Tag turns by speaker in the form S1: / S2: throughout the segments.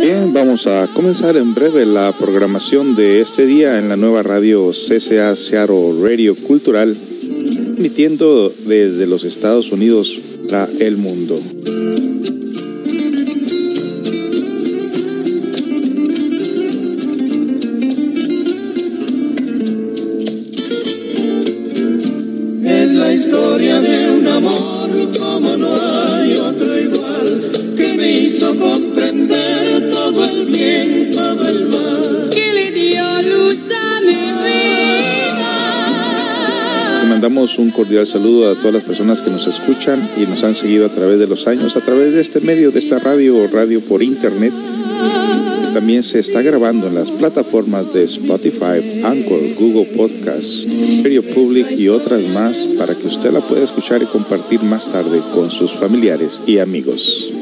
S1: Bien, vamos a comenzar en breve la programación de este día en la nueva radio CCA Seattle Radio Cultural, emitiendo desde los Estados Unidos para el mundo. Cordial saludo a todas las personas que nos escuchan y nos han seguido a través de los años, a través de este medio, de esta radio o radio por internet. También se está grabando en las plataformas de Spotify, Anchor, Google Podcasts, Radio Public y otras más para que usted la pueda escuchar y compartir más tarde con sus familiares y amigos.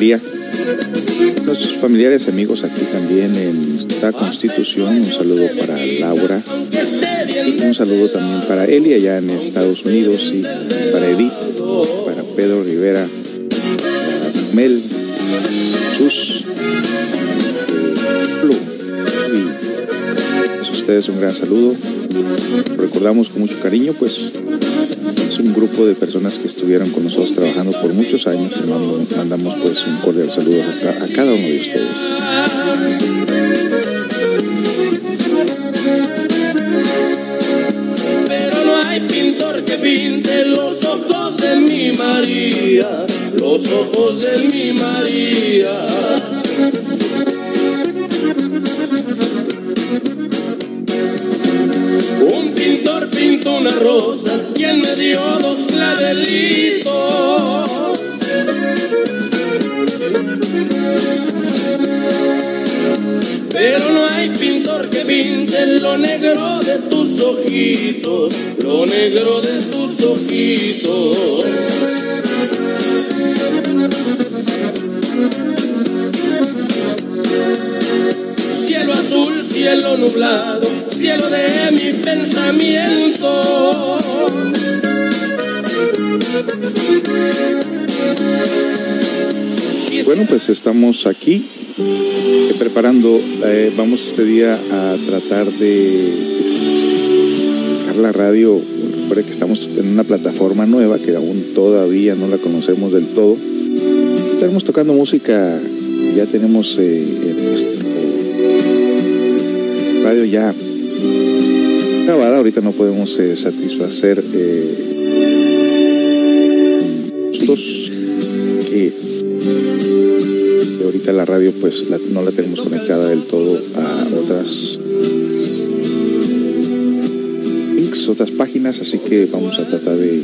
S1: Alegría. Nuestros familiares amigos aquí también en la Constitución, un saludo para Laura, y un saludo también para Eli allá en Estados Unidos y para Edith, para Pedro Rivera, para Mel, Sus. Y a ustedes un gran saludo. Recordamos con mucho cariño, pues es un grupo de personas que estuvieron con nosotros trabajando por muchos años y mandamos pues un cordial saludo a, a cada uno de ustedes.
S2: Pero no hay pintor que pinte los ojos de mi María, los ojos de mi María. Un pintor pintó una rosa clavelitos. Pero no hay pintor que pinte lo negro de tus ojitos, lo negro de tus ojitos. Cielo azul, cielo nublado, cielo de mi pensamiento.
S1: Bueno, pues estamos aquí eh, preparando, eh, vamos este día a tratar de dejar la radio, recuerde que estamos en una plataforma nueva que aún todavía no la conocemos del todo. Estaremos tocando música, ya tenemos eh, radio ya grabada, ahorita no podemos eh, satisfacer ahorita la radio pues la- no la tenemos conectada del todo a otras links, otras páginas, así que vamos a tratar de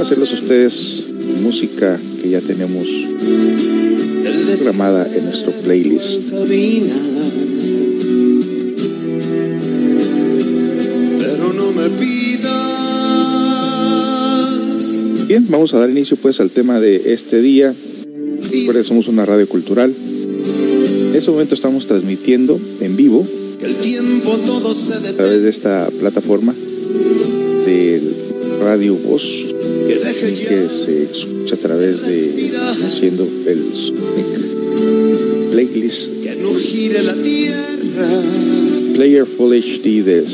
S1: hacerles a ustedes música que ya tenemos programada en nuestro playlist.
S3: Pero no me pidas
S1: Bien, vamos a dar inicio pues al tema de este día. Somos una radio cultural. En este momento estamos transmitiendo en vivo
S3: que el tiempo todo se
S1: a través de esta plataforma de Radio Voz
S3: que deje ya
S1: que se escucha a través de haciendo el playlist
S3: que no gire la tierra.
S1: Player Full HD de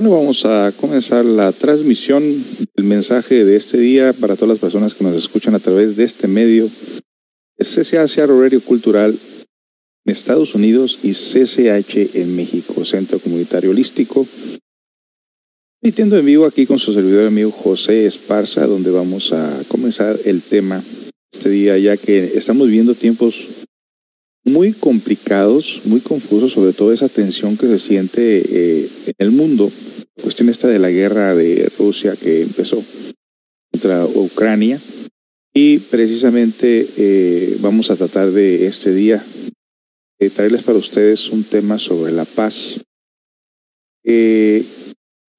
S1: Bueno, vamos a comenzar la transmisión del mensaje de este día para todas las personas que nos escuchan a través de este medio. Seattle Radio Cultural en Estados Unidos y CCH en México, Centro Comunitario Holístico. Emitiendo en vivo aquí con su servidor amigo José Esparza, donde vamos a comenzar el tema este día, ya que estamos viviendo tiempos muy complicados, muy confusos, sobre todo esa tensión que se siente eh, en el mundo. Cuestión esta de la guerra de Rusia que empezó contra Ucrania. Y precisamente eh, vamos a tratar de este día eh, traerles para ustedes un tema sobre la paz.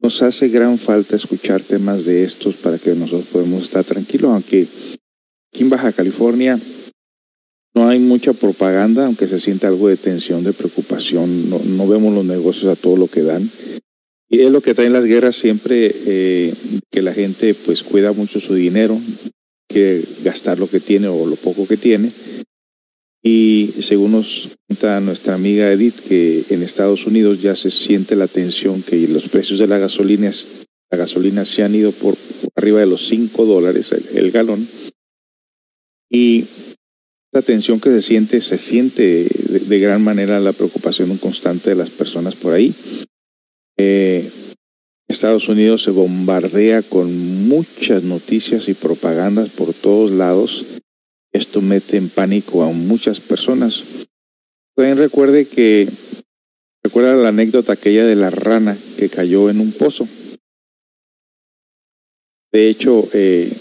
S1: nos hace gran falta escuchar temas de estos para que nosotros podamos estar tranquilos, aunque aquí en Baja California no hay mucha propaganda, aunque se siente algo de tensión, de preocupación. No, vemos los negocios a todo lo que dan. Y es lo que traen las guerras siempre, eh, que la gente pues cuida mucho su dinero, que gastar lo que tiene o lo poco que tiene. Y según nos cuenta nuestra amiga Edith, que en Estados Unidos ya se siente la tensión que los precios de la gasolina, la gasolina se han ido por, arriba de los 5 dólares el galón. Y la tensión que se siente, se siente de, gran manera la preocupación constante de las personas por ahí. Estados Unidos se bombardea con muchas noticias y propagandas por todos lados. Esto mete en pánico a muchas personas. También recuerde que, recuerda la anécdota aquella de la rana que cayó en un pozo. De hecho, eh,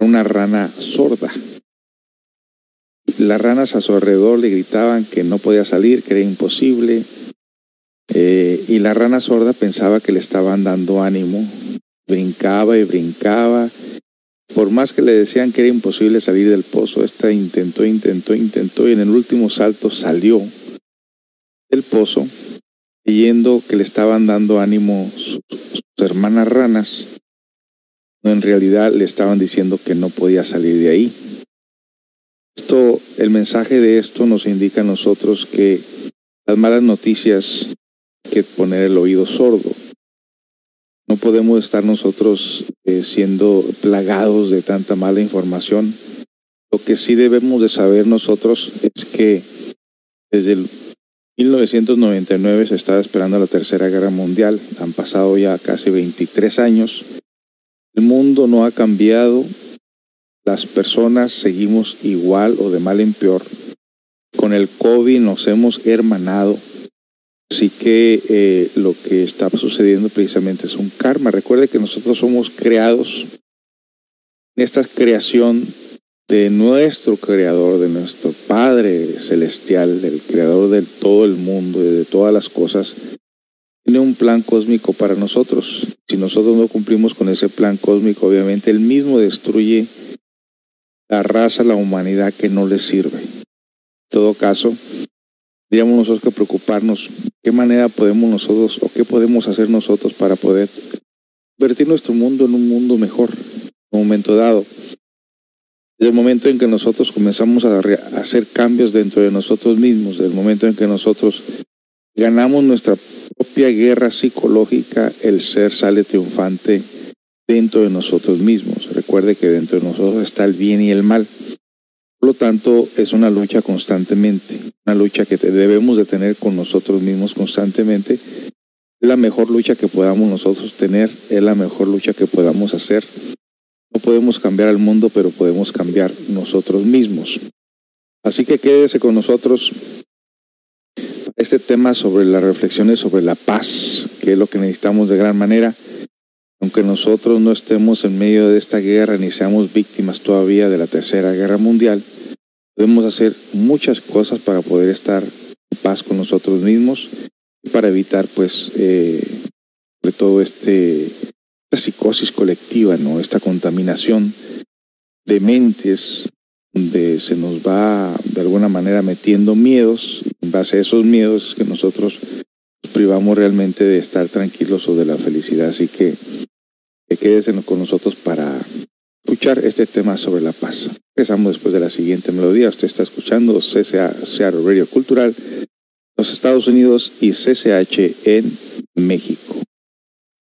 S1: una rana sorda las ranas a su alrededor le gritaban que no podía salir, que era imposible. Eh, y la rana sorda pensaba que le estaban dando ánimo. Brincaba y brincaba. Por más que le decían que era imposible salir del pozo, esta intentó, intentó, intentó y en el último salto salió del pozo, creyendo que le estaban dando ánimo sus, sus hermanas ranas. En realidad le estaban diciendo que no podía salir de ahí. Esto, el mensaje de esto nos indica a nosotros que las malas noticias que poner el oído sordo. No podemos estar nosotros eh, siendo plagados de tanta mala información. Lo que sí debemos de saber nosotros es que desde el 1999 se estaba esperando la Tercera Guerra Mundial. Han pasado ya casi 23 años. El mundo no ha cambiado, las personas seguimos igual o de mal en peor. Con el COVID nos hemos hermanado. Así que eh, lo que está sucediendo precisamente es un karma. Recuerde que nosotros somos creados en esta creación de nuestro creador, de nuestro Padre celestial, del creador de todo el mundo y de todas las cosas. Tiene un plan cósmico para nosotros. Si nosotros no cumplimos con ese plan cósmico, obviamente Él mismo destruye la raza, la humanidad que no les sirve. En todo caso, digamos nosotros que preocuparnos qué manera podemos nosotros o qué podemos hacer nosotros para poder convertir nuestro mundo en un mundo mejor en un momento dado. Desde el momento en que nosotros comenzamos a hacer cambios dentro de nosotros mismos, desde el momento en que nosotros ganamos nuestra propia guerra psicológica, el ser sale triunfante dentro de nosotros mismos. Recuerde que dentro de nosotros está el bien y el mal. Lo tanto, es una lucha constantemente, una lucha que debemos de tener con nosotros mismos constantemente. Es la mejor lucha que podamos nosotros tener, es la mejor lucha que podamos hacer. No podemos cambiar al mundo, pero podemos cambiar nosotros mismos. Así que quédese con nosotros este tema sobre las reflexiones sobre la paz, que es lo que necesitamos de gran manera aunque nosotros no estemos en medio de esta guerra ni seamos víctimas todavía de la Tercera Guerra Mundial, podemos hacer muchas cosas para poder estar en paz con nosotros mismos para evitar, pues, eh, sobre todo este, esta psicosis colectiva, ¿no? Esta contaminación de mentes donde se nos va de alguna manera metiendo miedos, en base a esos miedos que nosotros nos privamos realmente de estar tranquilos o de la felicidad. Así que quédese con nosotros para este tema sobre la paz. Empezamos después de la siguiente melodía. Usted está escuchando CCA, Seattle Radio Cultural, los Estados Unidos y CCH en México.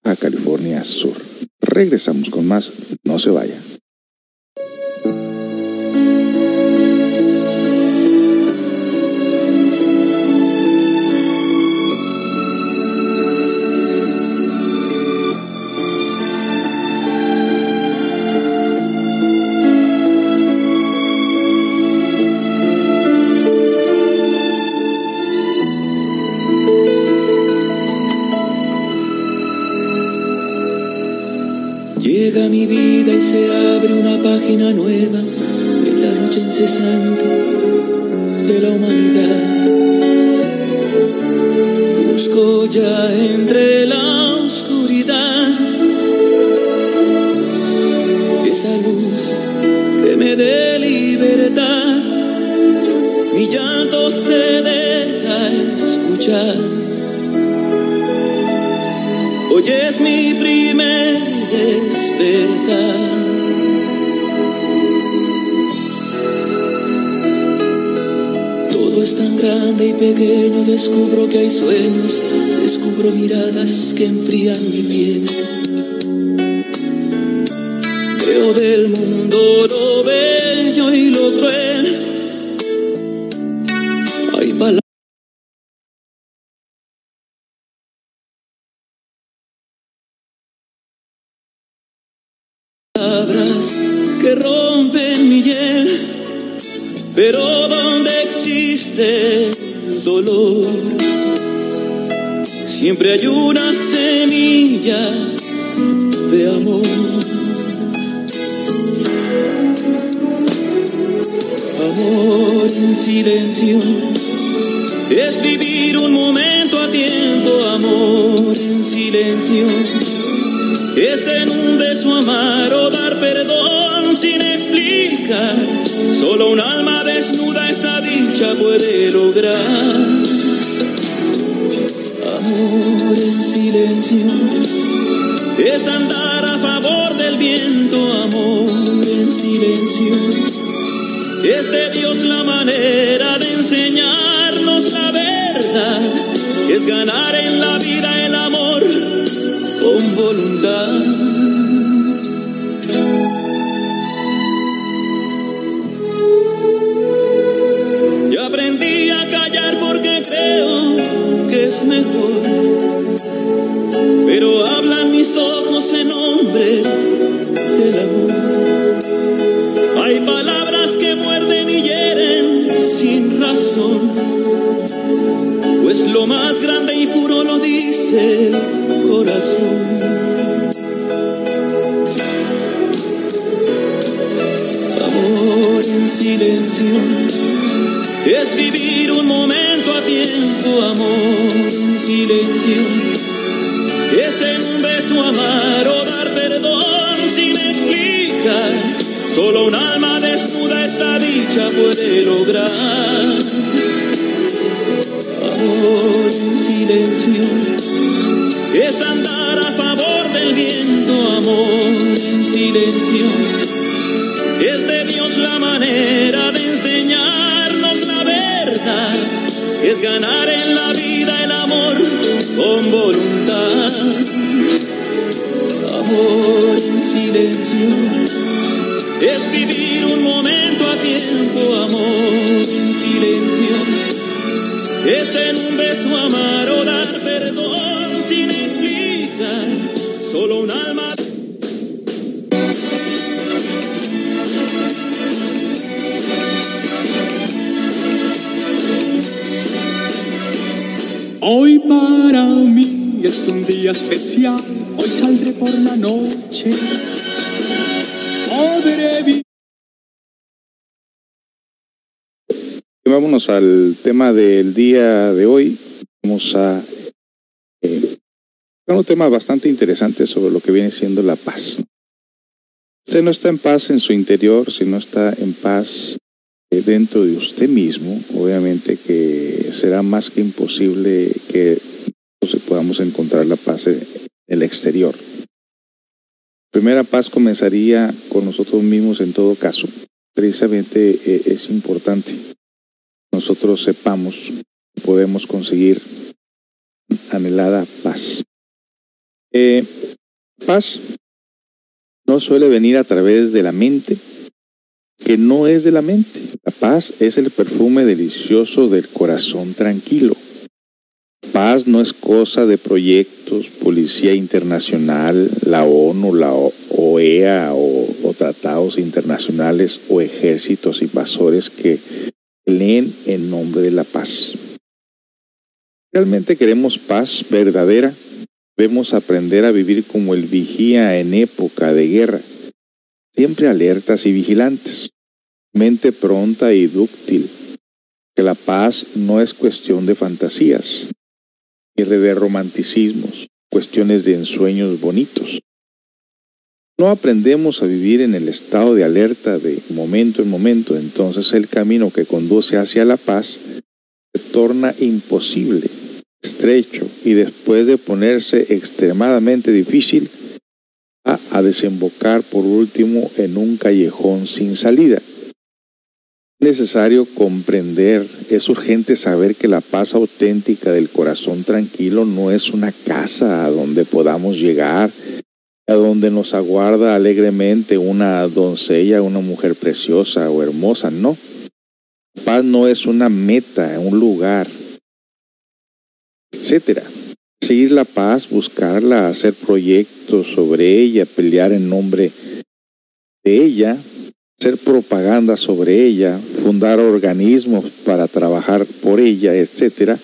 S4: a California Sur. Regresamos con más, no se vaya. Llega mi vida y se abre una página nueva en la lucha incesante de la humanidad. Busco ya entre la oscuridad esa luz que me dé libertad. Mi llanto se deja escuchar. Hoy es mi primer todo es tan grande y pequeño, descubro que hay sueños, descubro miradas que enfrían mi piel. Veo del mundo lo al tema del día de hoy. Vamos a eh, un tema bastante interesante sobre lo que viene siendo la paz. Usted no está en paz en su interior, si no está en paz eh, dentro de usted mismo, obviamente que será más que imposible que podamos encontrar la paz en el exterior. Primera paz comenzaría con nosotros mismos en todo caso. Precisamente eh, es importante nosotros sepamos podemos conseguir anhelada paz.
S1: Eh, paz no suele venir a través de la mente, que no es de la mente. La paz es el perfume delicioso del corazón tranquilo. Paz no es cosa de proyectos, policía internacional, la ONU, la OEA o, o tratados internacionales o ejércitos invasores que leen en nombre de la paz. Realmente queremos paz verdadera, debemos aprender a vivir como el vigía en época de guerra, siempre alertas y vigilantes, mente pronta y dúctil, que la paz no es cuestión de fantasías, ni de romanticismos, cuestiones de ensueños bonitos. No aprendemos a vivir en el estado de alerta de momento en momento, entonces el camino que conduce hacia la paz se torna imposible, estrecho y después de ponerse extremadamente difícil, va a desembocar por último en un callejón sin salida. Es necesario comprender, es urgente saber que la paz auténtica del corazón tranquilo no es una casa a donde podamos llegar a donde nos aguarda alegremente una doncella, una mujer preciosa o hermosa, no. Paz no es una meta, un lugar, etcétera. Seguir la paz, buscarla, hacer proyectos sobre ella, pelear en nombre de ella, hacer propaganda sobre ella, fundar organismos para trabajar por ella, etcétera,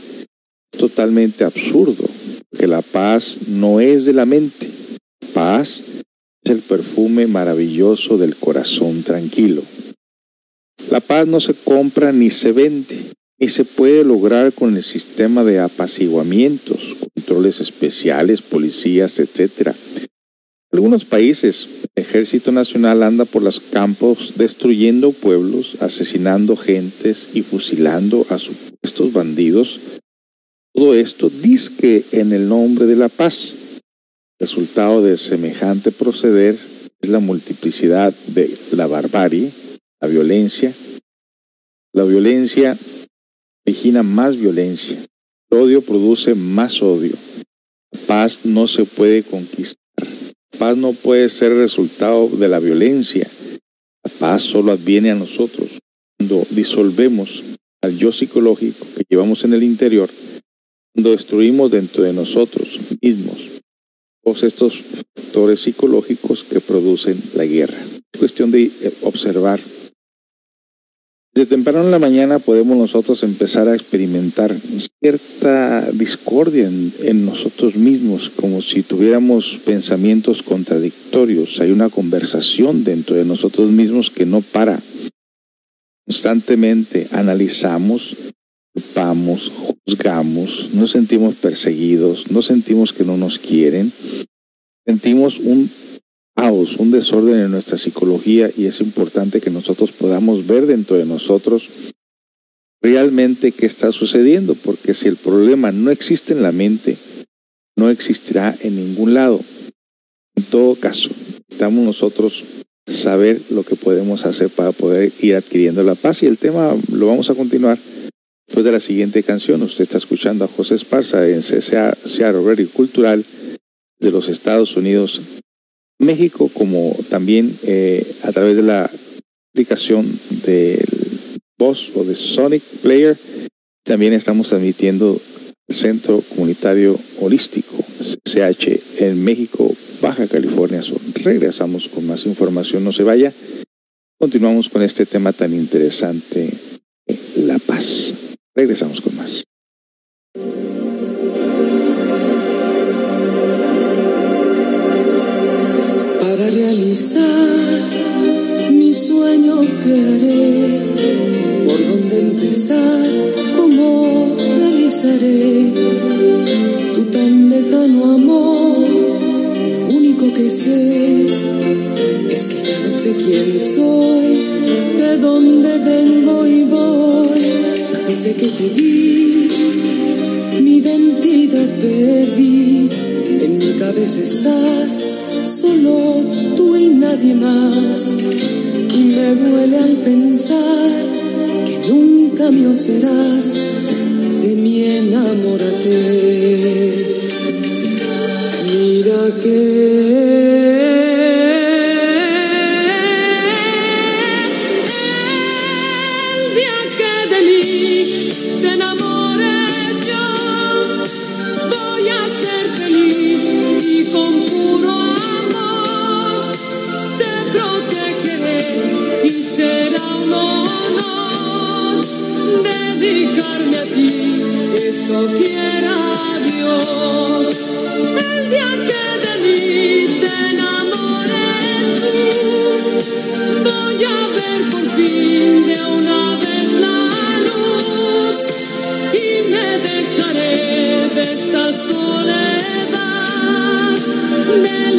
S1: totalmente absurdo, que la paz no es de la mente paz es el perfume maravilloso del corazón tranquilo. La paz no se compra ni se vende, ni se puede lograr con el sistema de apaciguamientos, controles especiales, policías, etc. Algunos países, el Ejército Nacional anda por los campos destruyendo pueblos, asesinando gentes y fusilando a supuestos bandidos. Todo esto disque en el nombre de la paz. Resultado de semejante proceder es la multiplicidad de la barbarie, la violencia. La violencia origina más violencia. El odio produce más odio. La paz no se puede conquistar. La paz no puede ser resultado de la violencia. La paz solo adviene a nosotros cuando disolvemos al yo psicológico que llevamos en el interior, cuando destruimos dentro de nosotros mismos todos estos factores psicológicos que producen la guerra. Es cuestión de eh, observar. De temprano en la mañana podemos nosotros empezar a experimentar cierta discordia en, nosotros mismos, como si tuviéramos pensamientos contradictorios. Hay una conversación dentro de nosotros mismos que no para. Constantemente analizamos, culpamos, juzgamos, nos sentimos perseguidos, no sentimos que no nos quieren, sentimos un caos, un desorden en nuestra psicología y es importante que nosotros podamos ver dentro de nosotros realmente qué está sucediendo, porque si el problema no existe en la mente, no existirá en ningún lado. En todo caso, necesitamos nosotros saber lo que podemos hacer para poder ir adquiriendo la paz y el tema lo vamos a continuar Después de la siguiente canción, usted está escuchando a José Esparza en CCA Seattle Radio Cultural de los Estados Unidos, México, como también eh, a través de la aplicación del Voz o de Sonic Player. También estamos transmitiendo el Centro Comunitario Holístico, CH, en México, Baja California. Regresamos con más información, no se vaya. Continuamos con este tema tan interesante. Regresamos con más.
S5: Para realizar mi sueño que haré, por dónde empezar, cómo realizaré tu tan lejano amor, único que sé es que ya no sé quién soy, de dónde vengo y desde que te vi, mi identidad perdí. En mi cabeza estás, solo tú y nadie más. Y me duele al pensar que nunca mío serás. De mi enamórate. Mira El de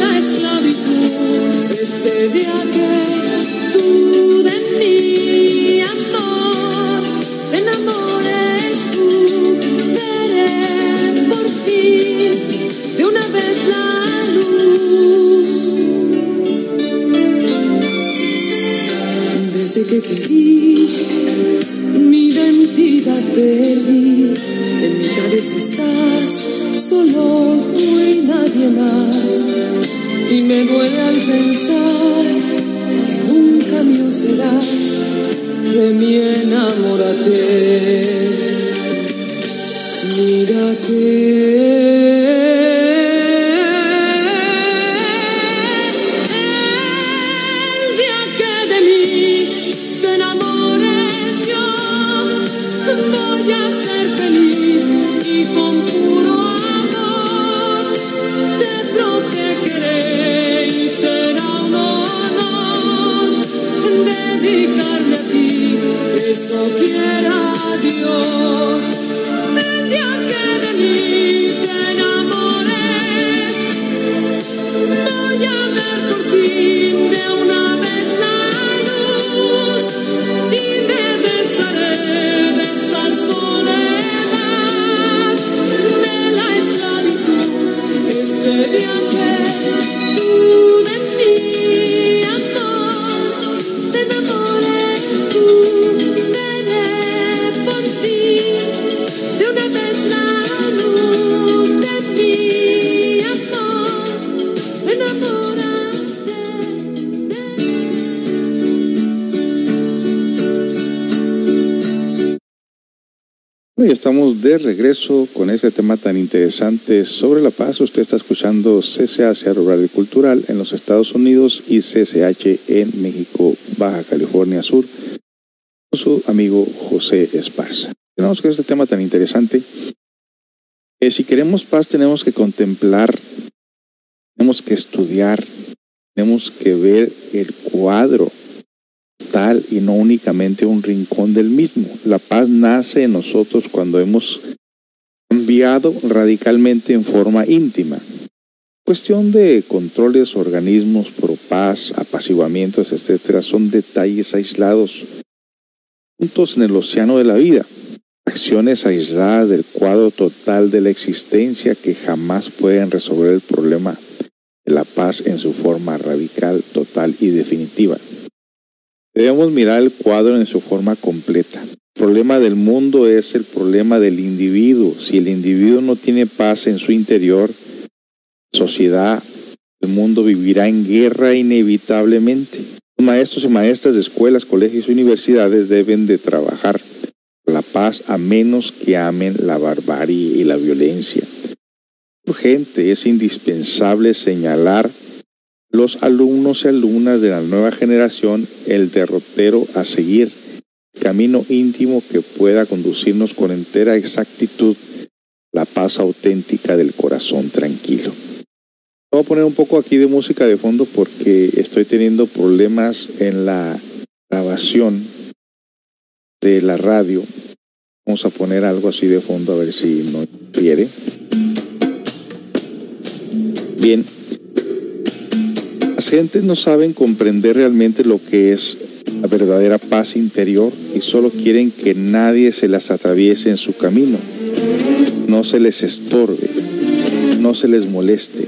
S1: regreso con ese tema tan interesante sobre la paz. Usted está escuchando Cerro Radio Cultural en los Estados Unidos y CCH en México, Baja California Sur, con su amigo José Esparza. Tenemos que este tema tan interesante. que si queremos paz tenemos que contemplar, tenemos que estudiar, tenemos que ver el cuadro total y no únicamente un rincón del mismo. La paz nace en nosotros cuando hemos cambiado radicalmente en forma íntima. Cuestión de controles, organismos, pro paz, apaciguamientos, etcétera, son detalles aislados, puntos en el océano de la vida, acciones aisladas del cuadro total de la existencia que jamás pueden resolver el problema de la paz en su forma radical, total y definitiva. Debemos mirar el cuadro en su forma completa. El problema del mundo es el problema del individuo. Si el individuo no tiene paz en su interior, sociedad, el mundo vivirá en guerra inevitablemente. Los maestros y maestras de escuelas, colegios y universidades deben de trabajar la paz a menos que amen la barbarie y la violencia. Urgente, es indispensable señalar los alumnos y alumnas de la nueva generación el derrotero a seguir, camino íntimo que pueda conducirnos con entera exactitud la paz auténtica del corazón tranquilo. Voy a poner un poco aquí de música de fondo porque estoy teniendo problemas en la grabación de la radio. Vamos a poner algo así de fondo a ver si no quiere. Bien, las gentes no saben comprender realmente lo que es la verdadera paz interior y solo quieren que nadie se las atraviese en su camino. No se les estorbe, no se les moleste,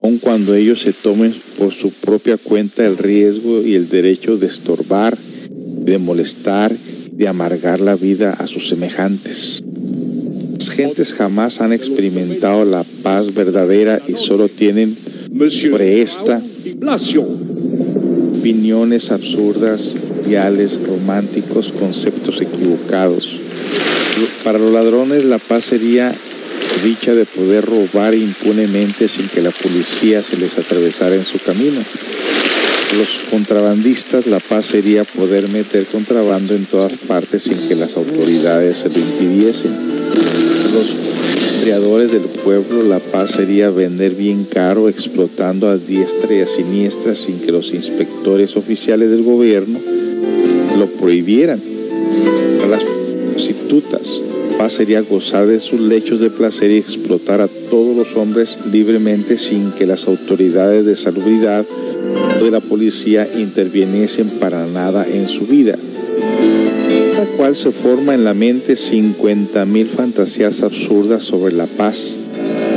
S1: aun cuando ellos se tomen por su propia cuenta el riesgo y el derecho de estorbar, de molestar, de amargar la vida a sus semejantes. Las gentes jamás han experimentado la paz verdadera y solo tienen sobre esta opiniones absurdas, ideales románticos, conceptos equivocados. Para los ladrones la paz sería dicha de poder robar impunemente sin que la policía se les atravesara en su camino. Los contrabandistas la paz sería poder meter contrabando en todas partes sin que las autoridades se lo impidiesen. Creadores del pueblo la paz sería vender bien caro explotando a diestra y a siniestra sin que los inspectores oficiales del gobierno lo prohibieran. Para las prostitutas paz sería gozar de sus lechos de placer y explotar a todos los hombres libremente sin que las autoridades de salubridad o de la policía interviniesen para nada en su vida. Se forma en la mente 50.000 fantasías absurdas sobre la paz,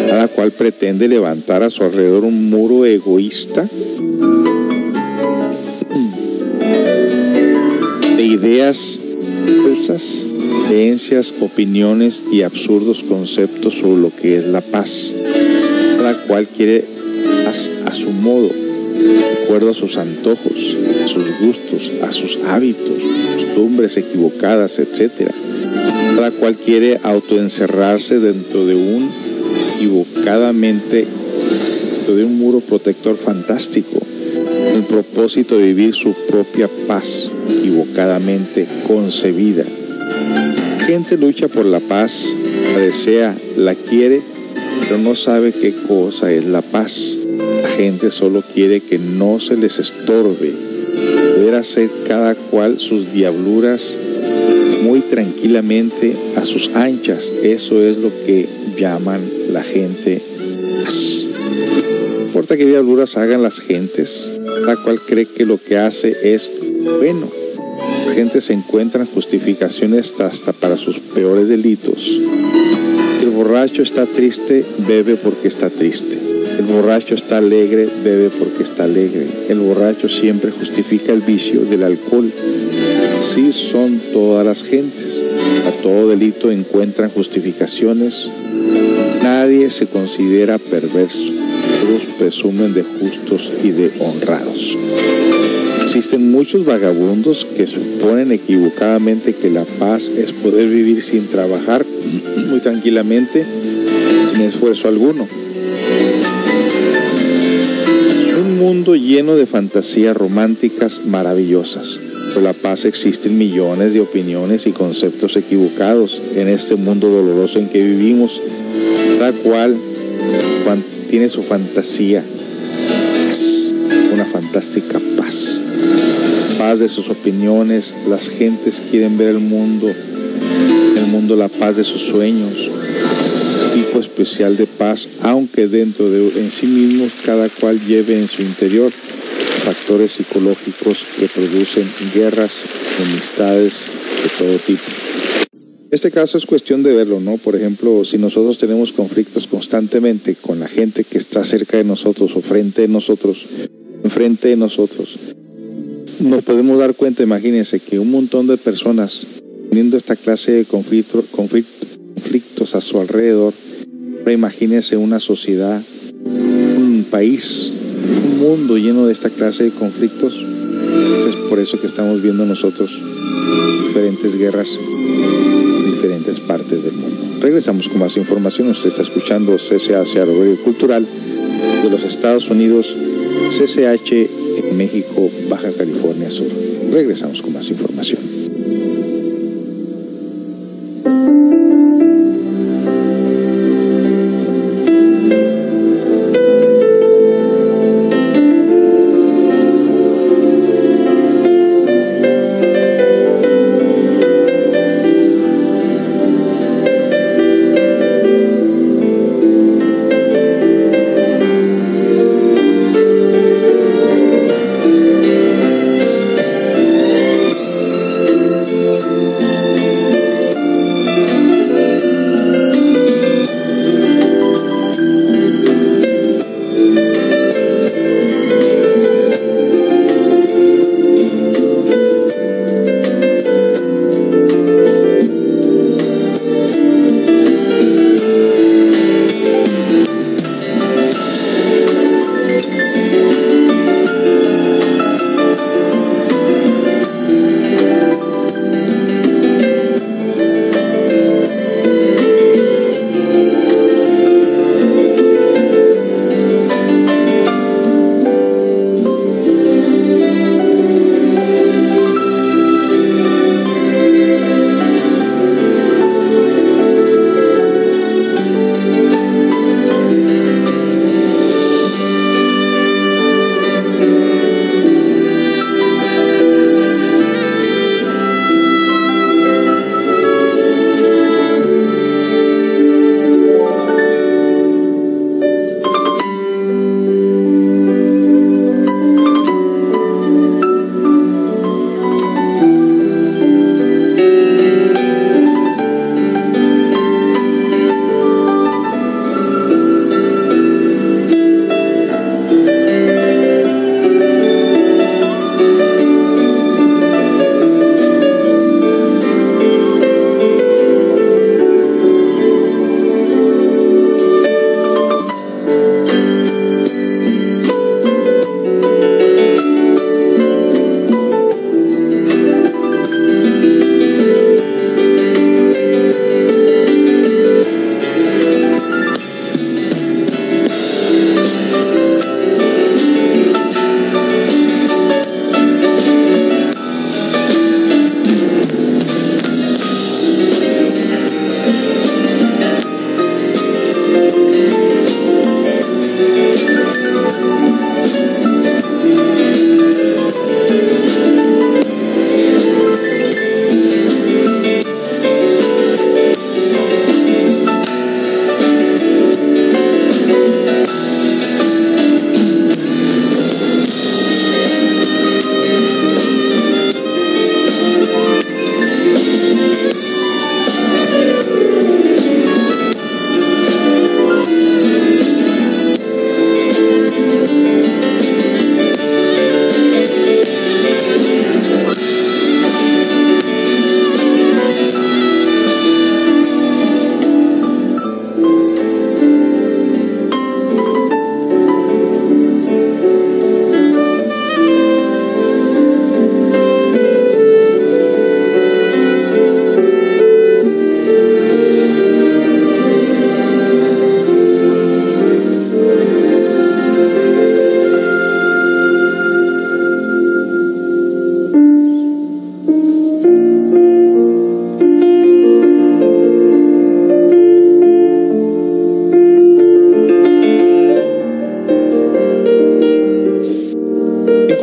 S1: cada cual pretende levantar a su alrededor un muro egoísta. De ideas falsas creencias, opiniones y absurdos conceptos sobre lo que es la paz, la cual quiere a, su modo, de acuerdo a sus antojos, a sus gustos, a sus hábitos, costumbres equivocadas, etc. La cual quiere autoencerrarse dentro de un equivocadamente, dentro de un muro protector fantástico, el propósito de vivir su propia paz equivocadamente concebida gente lucha por la paz, la desea, la quiere, pero no sabe qué cosa es la paz. La gente solo quiere que no se les estorbe, hacer cada cual sus diabluras muy tranquilamente a sus anchas. Eso es lo que llaman la gente. No importa qué diabluras hagan las gentes, la cual cree que lo que hace es bueno gente se encuentran justificaciones hasta para sus peores delitos. El borracho está triste, bebe porque está triste. El borracho está alegre, bebe porque está alegre. El borracho siempre justifica el vicio del alcohol. Así son todas las gentes. A todo delito encuentran justificaciones. Nadie se considera perverso. Todos presumen de justos y de honrados. Existen muchos vagabundos que suponen equivocadamente que la paz es poder vivir sin trabajar muy tranquilamente, sin esfuerzo alguno. Mundo lleno de fantasías románticas maravillosas. Por la paz existen millones de opiniones y conceptos equivocados en este mundo doloroso en que vivimos, la cual tiene su fantasía, una fantástica paz. Paz de sus opiniones, las gentes quieren ver el mundo, el mundo la paz de sus sueños, tipo especial de paz, aunque dentro de en sí mismos cada cual lleve en su interior factores psicológicos que producen guerras, enemistades de todo tipo. Este caso es cuestión de verlo, ¿no? Por ejemplo, si nosotros tenemos conflictos constantemente con la gente que está cerca de nosotros o frente de nosotros, enfrente de nosotros, nos podemos dar cuenta, imagínense, que un montón de personas teniendo esta clase de conflictos a su alrededor, imagínense una sociedad, un país, un mundo lleno de esta clase de conflictos. Es por eso que estamos viendo nosotros diferentes guerras en diferentes partes del mundo. Regresamos con más información. Usted está escuchando CCA Radio Cultural de los Estados Unidos, CCH México, Baja California Sur. Regresamos con más información.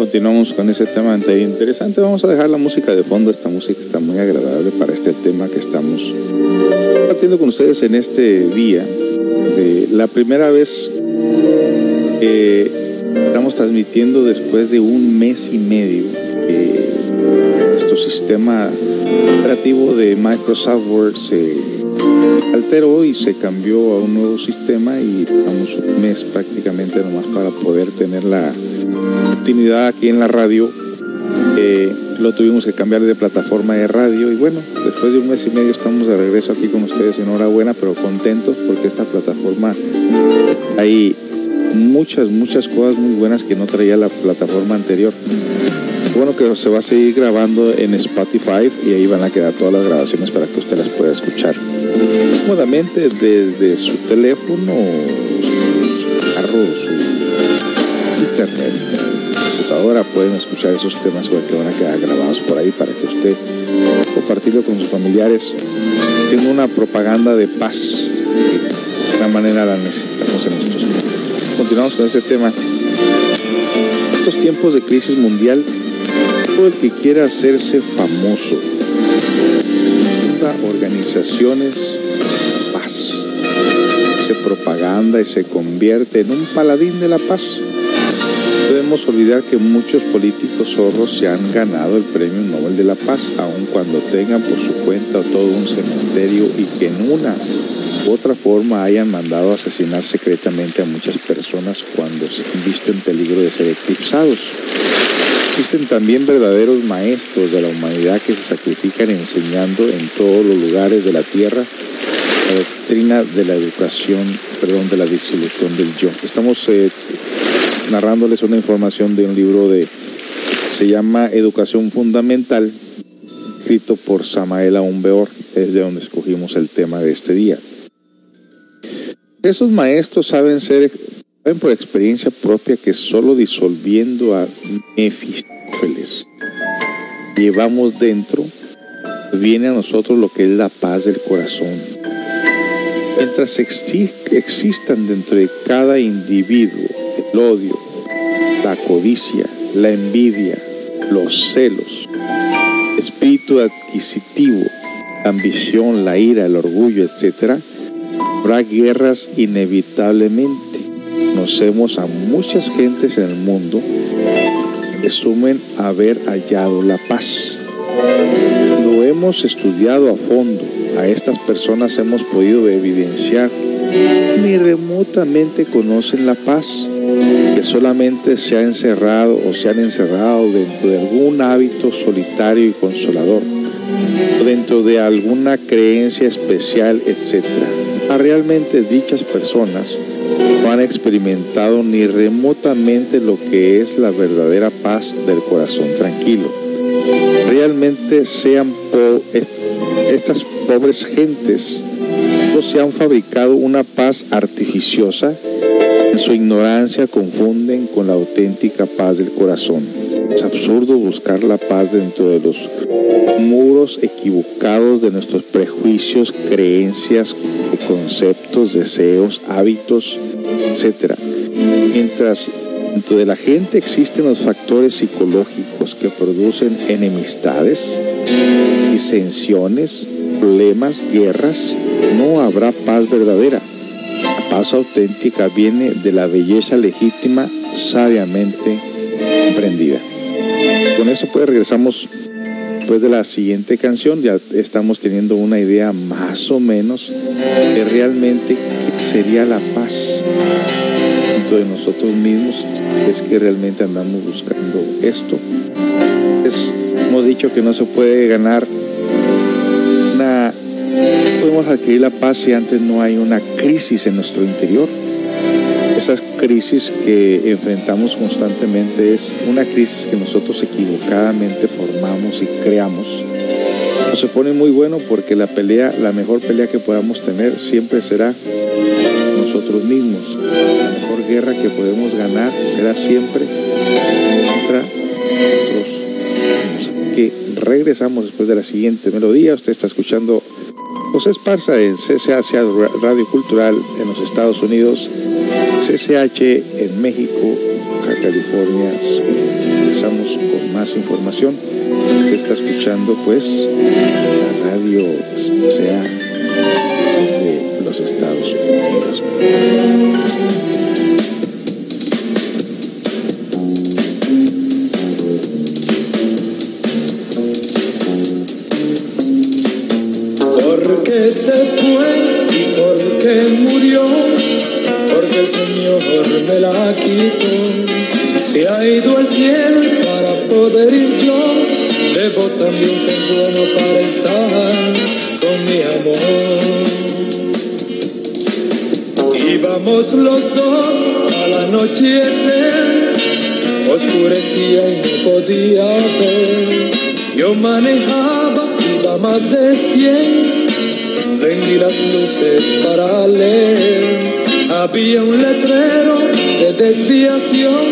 S1: Continuamos con ese tema interesante. Vamos a dejar la música de fondo. Esta música está muy agradable para este tema que estamos compartiendo con ustedes en este día. La primera vez que estamos transmitiendo después de un mes y medio nuestro sistema operativo de Microsoft Word se alteró y se cambió a un nuevo sistema y estamos un mes prácticamente nomás para poder tener la continuidad aquí en la radio. Eh, lo tuvimos que cambiar de plataforma de radio y bueno, después de un mes y medio estamos de regreso aquí con ustedes. Enhorabuena, pero contentos porque esta plataforma hay muchas, muchas cosas muy buenas que no traía la plataforma anterior. Bueno, que se va a seguir grabando en Spotify y ahí van a quedar todas las grabaciones para que usted las pueda escuchar cómodamente desde su teléfono, su carro, Pueden escuchar esos temas que van a quedar grabados por ahí para que usted compartirlo con sus familiares. Tiene una propaganda de paz. De una manera la necesitamos en estos tiempos. Continuamos con este tema. En estos tiempos de crisis mundial, todo el que quiera hacerse famoso, funda organizaciones paz, hace propaganda y se convierte en un paladín de la paz. No debemos olvidar que muchos políticos zorros se han ganado el premio Nobel de la Paz, aun cuando tengan por su cuenta todo un cementerio y que en una u otra forma hayan mandado asesinar secretamente a muchas personas cuando se han visto en peligro de ser eclipsados. Existen también verdaderos maestros de la humanidad que se sacrifican enseñando en todos los lugares de la tierra la doctrina de la educación, perdón, de la disolución del yo. Estamos eh, narrándoles una información de un libro de se llama Educación Fundamental, escrito por Samael Aumbeor, es de donde escogimos el tema de este día. Esos maestros saben ser Saben por experiencia propia que solo disolviendo a Mefistófeles llevamos dentro, viene a nosotros lo que es la paz del corazón. Mientras existan dentro de cada individuo el odio, la codicia, la envidia, los celos, espíritu adquisitivo, la ambición, la ira, el orgullo, etc., habrá guerras inevitablemente conocemos a muchas gentes en el mundo que haber hallado la paz. Lo hemos estudiado a fondo. A estas personas hemos podido evidenciar ni remotamente conocen la paz, que solamente se ha encerrado o se han encerrado dentro de algún hábito solitario y consolador, dentro de alguna creencia especial, etc. A realmente dichas personas no han experimentado ni remotamente lo que es la verdadera paz del corazón tranquilo. Realmente sean estas pobres gentes no se han fabricado una paz artificiosa, en su ignorancia confunden con la auténtica paz del corazón. Es absurdo buscar la paz dentro de los muros equivocados de nuestros prejuicios, creencias, conceptos, deseos, hábitos, etc. Mientras dentro de la gente existen los factores psicológicos que producen enemistades, disensiones, problemas, guerras, no habrá paz verdadera. Paz auténtica viene de la belleza legítima sabiamente comprendida. Con esto pues regresamos después de la siguiente canción ya estamos teniendo una idea más o menos de realmente qué sería la paz dentro de nosotros mismos, es que realmente andamos buscando esto. hemos dicho que no se puede ganar podemos adquirir la paz si antes no hay una crisis en nuestro interior esas crisis que enfrentamos constantemente es una crisis que nosotros equivocadamente formamos y creamos. se pone muy bueno porque la pelea, la mejor pelea que podamos tener siempre será nosotros mismos. La mejor guerra que podemos ganar será siempre contra nosotros. Que regresamos después de la siguiente melodía. Usted está escuchando José Esparza en CCAC Radio Cultural en los Estados Unidos CCH en México, California. Regresamos con más información. que está escuchando pues la radio sea desde los Estados Unidos.
S5: Se fue y porque murió, porque el Señor me la quitó. Se ha ido al cielo para poder ir yo, debo también ser bueno para estar con mi amor. Íbamos los dos al anochecer, oscurecía y no podía ver. Yo manejaba, iba más de cien, prendí las luces para leer. Había un letrero de desviación,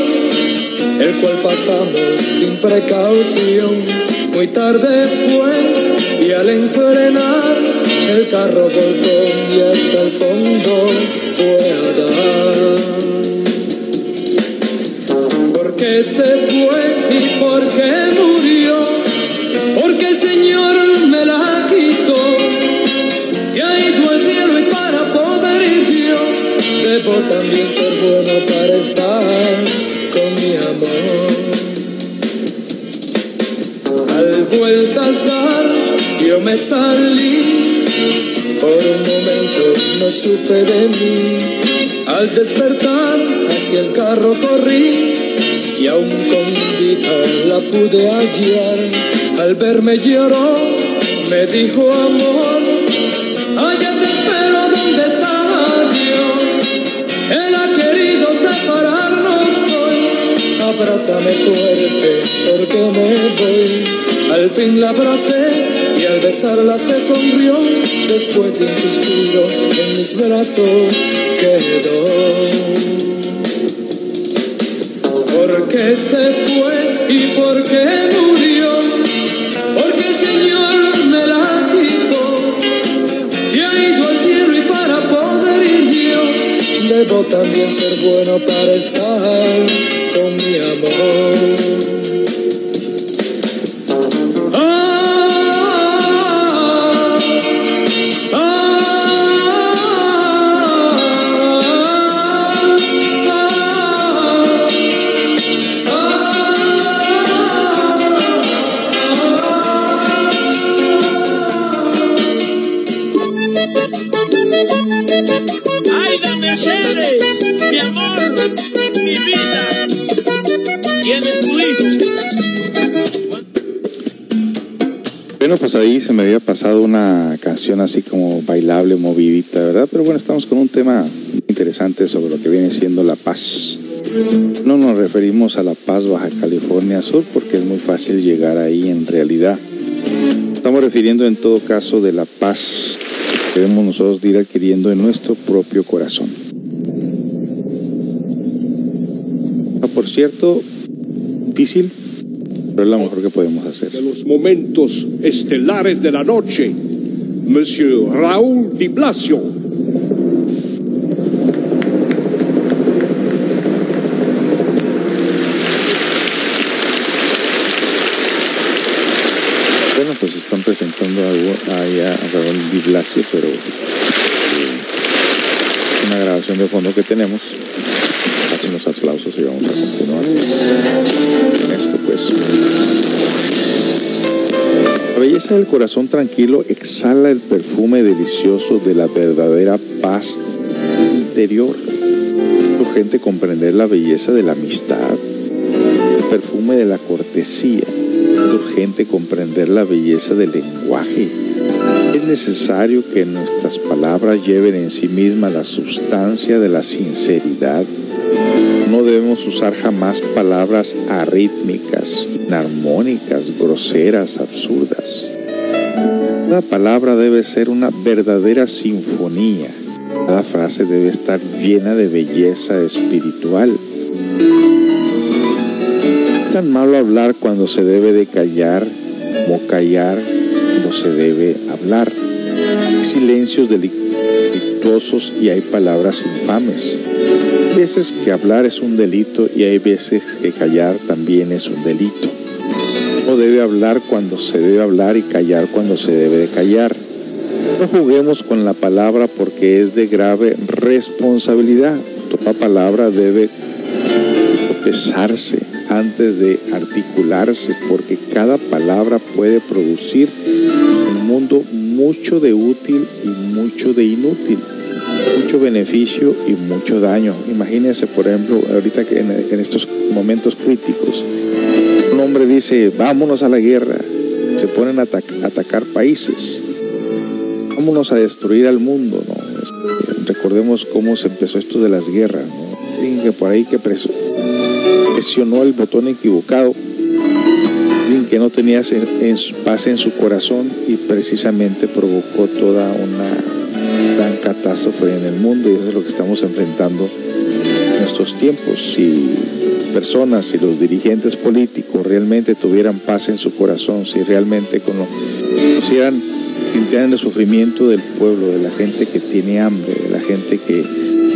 S5: el cual pasamos sin precaución. Muy tarde fue y al enfrenar el carro volcó y hasta el fondo fue a dar. Porque se fue y porque murió, también ser bueno para estar con mi amor. Al vueltas dar, yo me salí, por un momento no supe de mí. Al despertar, hacia el carro corrí y aún con vida la pude hallar. Al verme lloró, me dijo amor, Abrázame fuerte porque me voy. Al fin la abracé y al besarla se sonrió. Después de un suspiro en mis brazos quedó. Porque se fue y porque murió. Porque el Señor me la quitó. Se ha ido al cielo y para poder ir yo, debo también ser bueno para estar amor.
S1: Ahí se me había pasado una canción así como bailable, movidita, ¿verdad? Pero bueno, estamos con un tema interesante sobre lo que viene siendo la paz. No nos referimos a la paz Baja California Sur porque es muy fácil llegar ahí en realidad. Estamos refiriendo en todo caso de la paz que debemos nosotros ir adquiriendo en nuestro propio corazón. Ah, por cierto, difícil, pero es lo mejor que podemos hacer.
S6: de los momentos estelares de la noche, Monsieur Raúl Di Blasio.
S1: Bueno, pues están presentando a, ahí a Raúl Di Blasio, pero eh, una grabación de fondo que tenemos. Hacen los aplausos y vamos a continuar con esto, pues. La belleza del corazón tranquilo exhala el perfume delicioso de la verdadera paz interior. Es urgente comprender la belleza de la amistad, el perfume de la cortesía. Es urgente comprender la belleza del lenguaje. Es necesario que nuestras palabras lleven en sí misma la sustancia de la sinceridad. No debemos usar jamás palabras arrítmicas, inarmónicas, groseras, absurdas. Cada palabra debe ser una verdadera sinfonía. Cada frase debe estar llena de belleza espiritual. Es tan malo hablar cuando se debe de callar, como callar cuando se debe hablar. Hay silencios delictuosos y hay palabras infames. Veces que hablar es un delito y hay veces que callar también es un delito. Uno debe hablar cuando se debe hablar y callar cuando se debe de callar. No juguemos con la palabra porque es de grave responsabilidad. Toda palabra debe pesarse antes de articularse porque cada palabra puede producir en un mundo mucho de útil y mucho de inútil, mucho beneficio y mucho daño. Imagínense, por ejemplo, ahorita que en, estos momentos críticos, un hombre dice, vámonos a la guerra, se ponen a atacar países, vámonos a destruir al mundo, recordemos cómo se empezó esto de las guerras, ¿no? que por ahí que presionó el botón equivocado, que no tenía paz en su corazón y precisamente provocó toda una catástrofe en el mundo y eso es lo que estamos enfrentando en estos tiempos. Si personas, si los dirigentes políticos realmente tuvieran paz en su corazón, si realmente conocieran, sintieran el sufrimiento del pueblo, de la gente que tiene hambre, de la gente que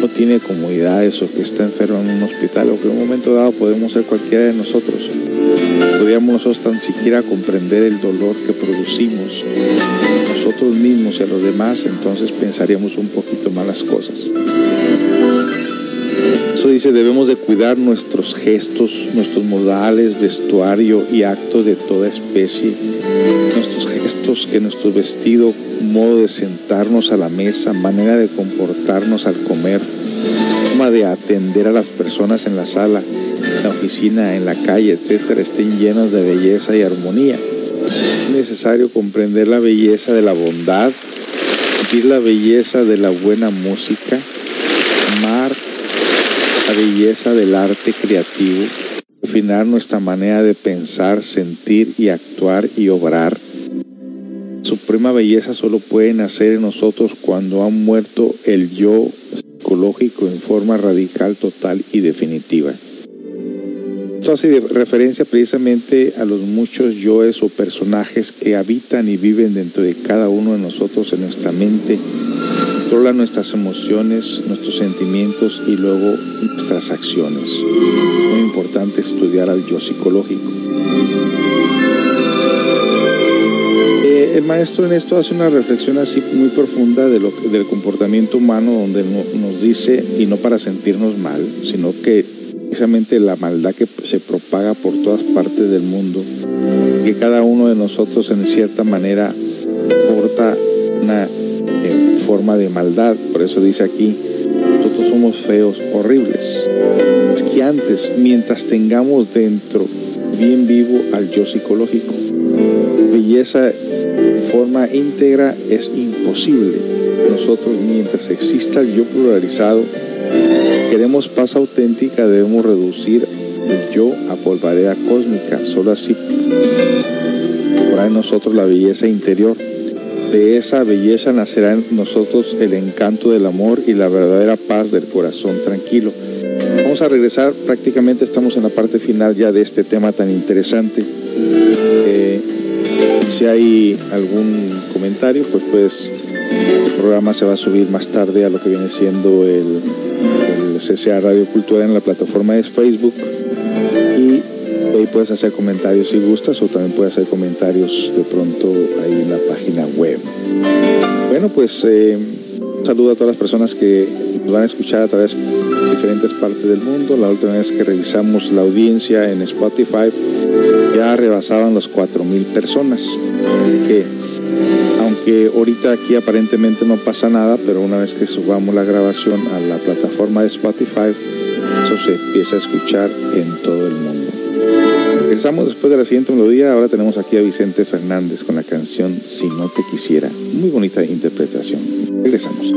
S1: no tiene comodidades o que está enfermo en un hospital o que en un momento dado podemos ser cualquiera de nosotros. Podríamos nosotros tan siquiera comprender el dolor que producimos nosotros mismos y a los demás, entonces pensaríamos un poquito más las cosas. Eso dice, debemos de cuidar nuestros gestos, nuestros modales, vestuario y actos de toda especie, nuestros gestos, que nuestro vestido, modo de sentarnos a la mesa, manera de comportarnos al comer, forma de atender a las personas en la sala, en la oficina, en la calle, etcétera, estén llenos de belleza y armonía. Es necesario comprender la belleza de la bondad, sentir la belleza de la buena música, amar la belleza del arte creativo, refinar nuestra manera de pensar, sentir y actuar y obrar. Suprema belleza solo puede nacer en nosotros cuando ha muerto el yo psicológico en forma radical, total y definitiva. Esto hace referencia precisamente a los muchos yoes o personajes que habitan y viven dentro de cada uno de nosotros en nuestra mente controla nuestras emociones, nuestros sentimientos y luego nuestras acciones. Muy importante estudiar al yo psicológico. Eh, el maestro en esto hace una reflexión así muy profunda de lo, del comportamiento humano donde nos dice, y no para sentirnos mal, sino que precisamente la maldad que se propaga por todas partes del mundo, que cada uno de nosotros en cierta manera porta una forma de maldad. Por eso dice aquí, nosotros somos feos, horribles. Es que antes, mientras tengamos dentro bien vivo al yo psicológico, belleza en forma íntegra es imposible. Nosotros, mientras exista el yo pluralizado, queremos paz auténtica, debemos reducir el yo a polvareda cósmica. Solo así por en nosotros la belleza interior de esa belleza nacerá en nosotros el encanto del amor y la verdadera paz del corazón tranquilo. Vamos a regresar, prácticamente estamos en la parte final ya de este tema tan interesante. Eh, si hay algún comentario, pues pues este programa se va a subir más tarde a lo que viene siendo el, CCA Radio Cultura en la plataforma de Facebook y ahí puedes hacer comentarios si gustas o también puedes hacer comentarios de pronto ahí en la página web. Bueno, pues eh, un saludo a todas las personas que nos van a escuchar a través de diferentes partes del mundo. La última vez que revisamos la audiencia en Spotify ya rebasaban los 4.000 personas. Que aunque ahorita aquí aparentemente no pasa nada, pero una vez que subamos la grabación a la plataforma de Spotify, eso se empieza a escuchar en todo el mundo. Regresamos después de la siguiente melodía. Ahora tenemos aquí a Vicente Fernández con la canción Si no te quisiera. Muy bonita interpretación. Regresamos.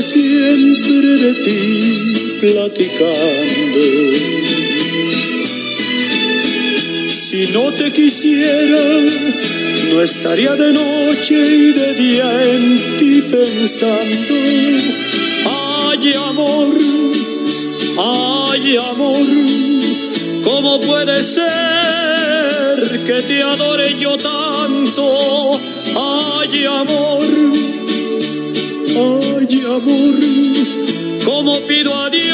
S7: Siempre de ti platicando. Si no te quisiera, no estaría de noche y de día en ti pensando. Ay, amor, ay, amor, ¿cómo puede ser que te adore yo tanto? Ay, amor, ay, amor, ¿cómo pido a Dios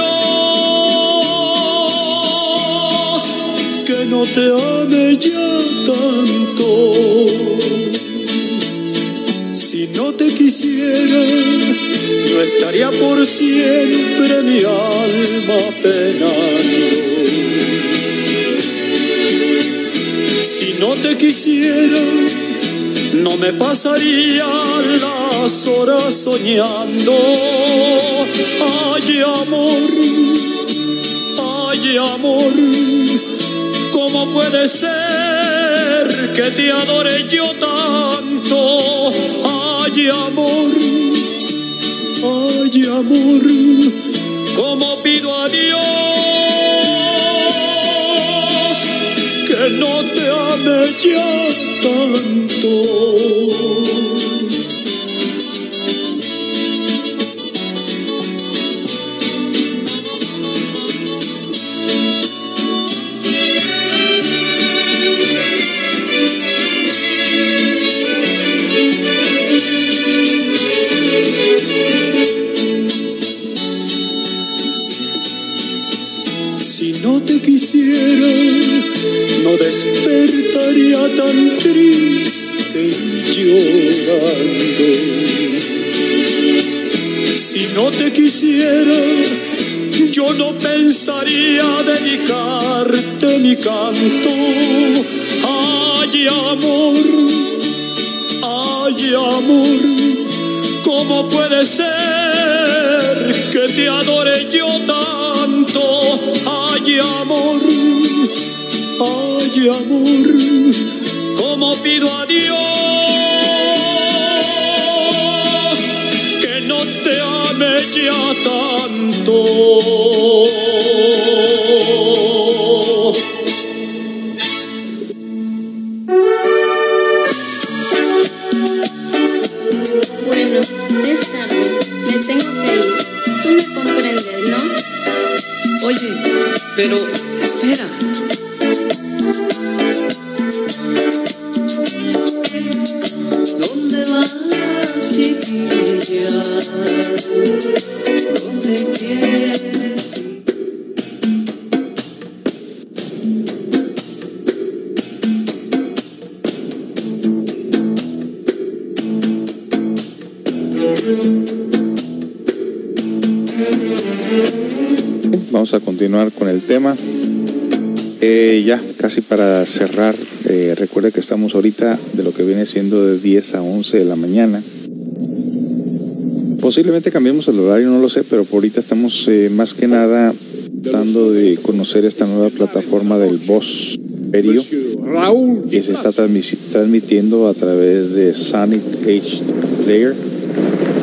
S7: que no te ame ya tanto? Si no te quisiera, no estaría por siempre mi alma penando. Si no te quisiera, no me pasaría las horas soñando. Ay, amor, ay, amor, ¿cómo puede ser que te adore yo tanto? Ay, amor, ay, amor, ¿cómo pido a Dios que no te ame ya
S1: para cerrar, eh, recuerde que estamos ahorita de lo que viene siendo de 10 a 11 de la mañana. Posiblemente cambiemos el horario, no lo sé, pero por ahorita estamos eh, más que nada tratando de conocer esta nueva plataforma del Voz Perio que se está transmitiendo a través de Sonic H Player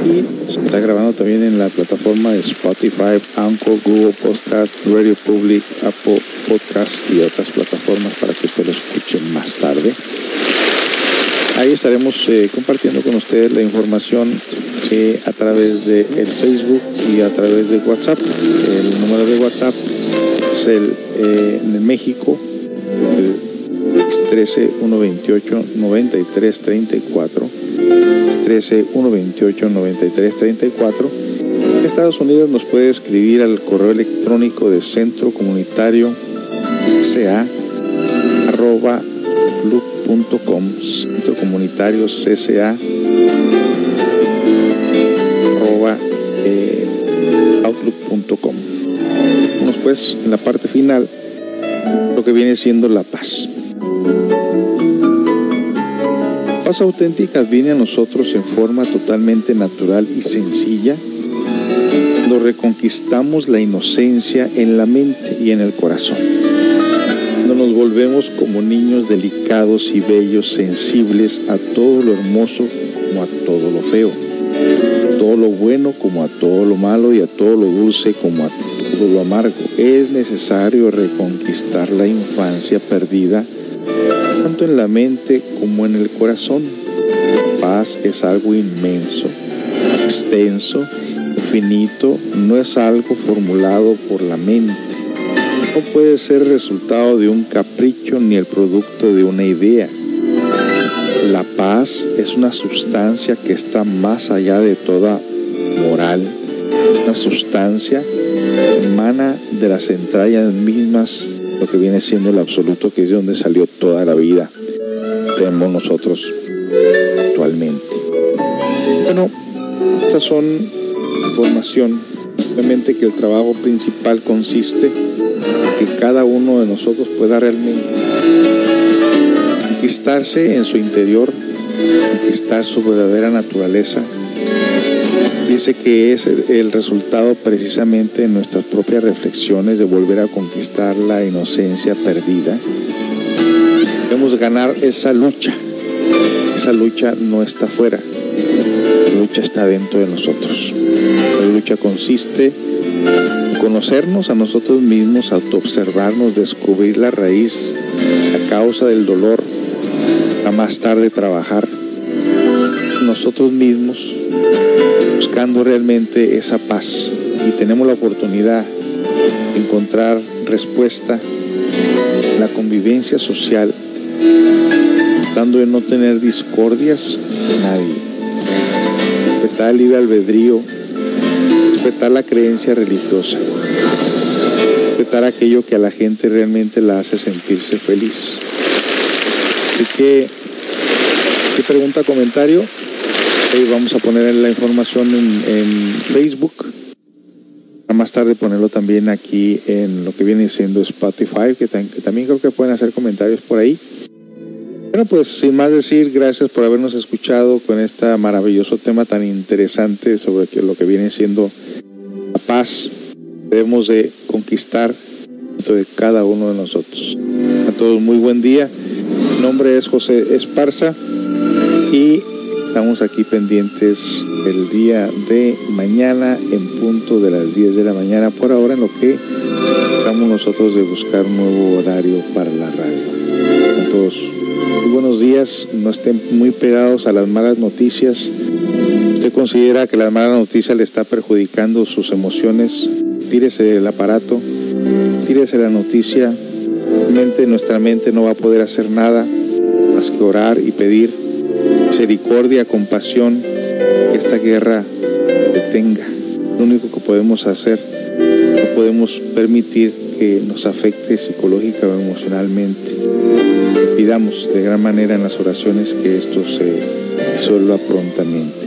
S1: y se está grabando también en la plataforma de Spotify, Anchor, Google Podcast, Radio Public, Apple Podcast y otras plataformas para que usted lo escuche más tarde. Ahí estaremos eh, compartiendo con ustedes la información eh, a través de el Facebook y a través de WhatsApp. El número de WhatsApp es el eh, en México, el 13 128 93 34 13 128 93 34 en Estados Unidos nos puede escribir al correo electrónico de centro comunitario ca arroba comunitario cca arroba eh, outlook.com pues en la parte final lo que viene siendo la paz paz auténtica viene a nosotros en forma totalmente natural y sencilla cuando reconquistamos la inocencia en la mente y en el corazón. Volvemos como niños delicados y bellos, sensibles a todo lo hermoso como a todo lo feo, todo lo bueno como a todo lo malo y a todo lo dulce como a todo lo amargo. Es necesario reconquistar la infancia perdida tanto en la mente como en el corazón. Paz es algo inmenso, extenso, infinito, no es algo formulado por la mente. No puede ser resultado de un capricho ni el producto de una idea. La paz es una sustancia que está más allá de toda moral, una sustancia que emana de las entrañas mismas, lo que viene siendo el absoluto, que es de donde salió toda la vida. Tenemos nosotros actualmente. Bueno, estas son información. Obviamente que el trabajo principal consiste que cada uno de nosotros pueda realmente conquistarse en su interior, conquistar su verdadera naturaleza. Dice que es el resultado precisamente de nuestras propias reflexiones de volver a conquistar la inocencia perdida. Debemos ganar esa lucha. Esa lucha no está fuera, la lucha está dentro de nosotros. La lucha consiste en conocernos a nosotros mismos, autoobservarnos, descubrir la raíz, la causa del dolor, a más tarde trabajar nosotros mismos, buscando realmente esa paz. Y tenemos la oportunidad de encontrar respuesta en la convivencia social, tratando de no tener discordias con nadie respetar el libre albedrío, respetar la creencia religiosa, respetar aquello que a la gente realmente la hace sentirse feliz. Así que, ¿qué pregunta, comentario? Ahí vamos a poner la información en, en Facebook. Más tarde ponerlo también aquí en lo que viene siendo Spotify, que, que también creo que pueden hacer comentarios por ahí. Bueno, pues sin más decir, gracias por habernos escuchado con este maravilloso tema tan interesante sobre lo que viene siendo paz. Debemos de conquistar dentro de cada uno de nosotros. A todos muy buen día. Mi nombre es José Esparza y estamos aquí pendientes el día de mañana en punto de las 10 de la mañana por ahora en lo que estamos nosotros de buscar nuevo horario para la radio. A todos muy buenos días, no estén muy pegados a las malas noticias. ¿Usted considera que las malas noticias le está perjudicando sus emociones? Tírese del aparato, tírese la noticia. Mente, nuestra mente no va a poder hacer nada más que orar y pedir misericordia, compasión, que esta guerra detenga. Lo único que podemos hacer, no podemos permitir que nos afecte psicológica o emocionalmente. Pidamos de gran manera en las oraciones que esto se disuelva prontamente.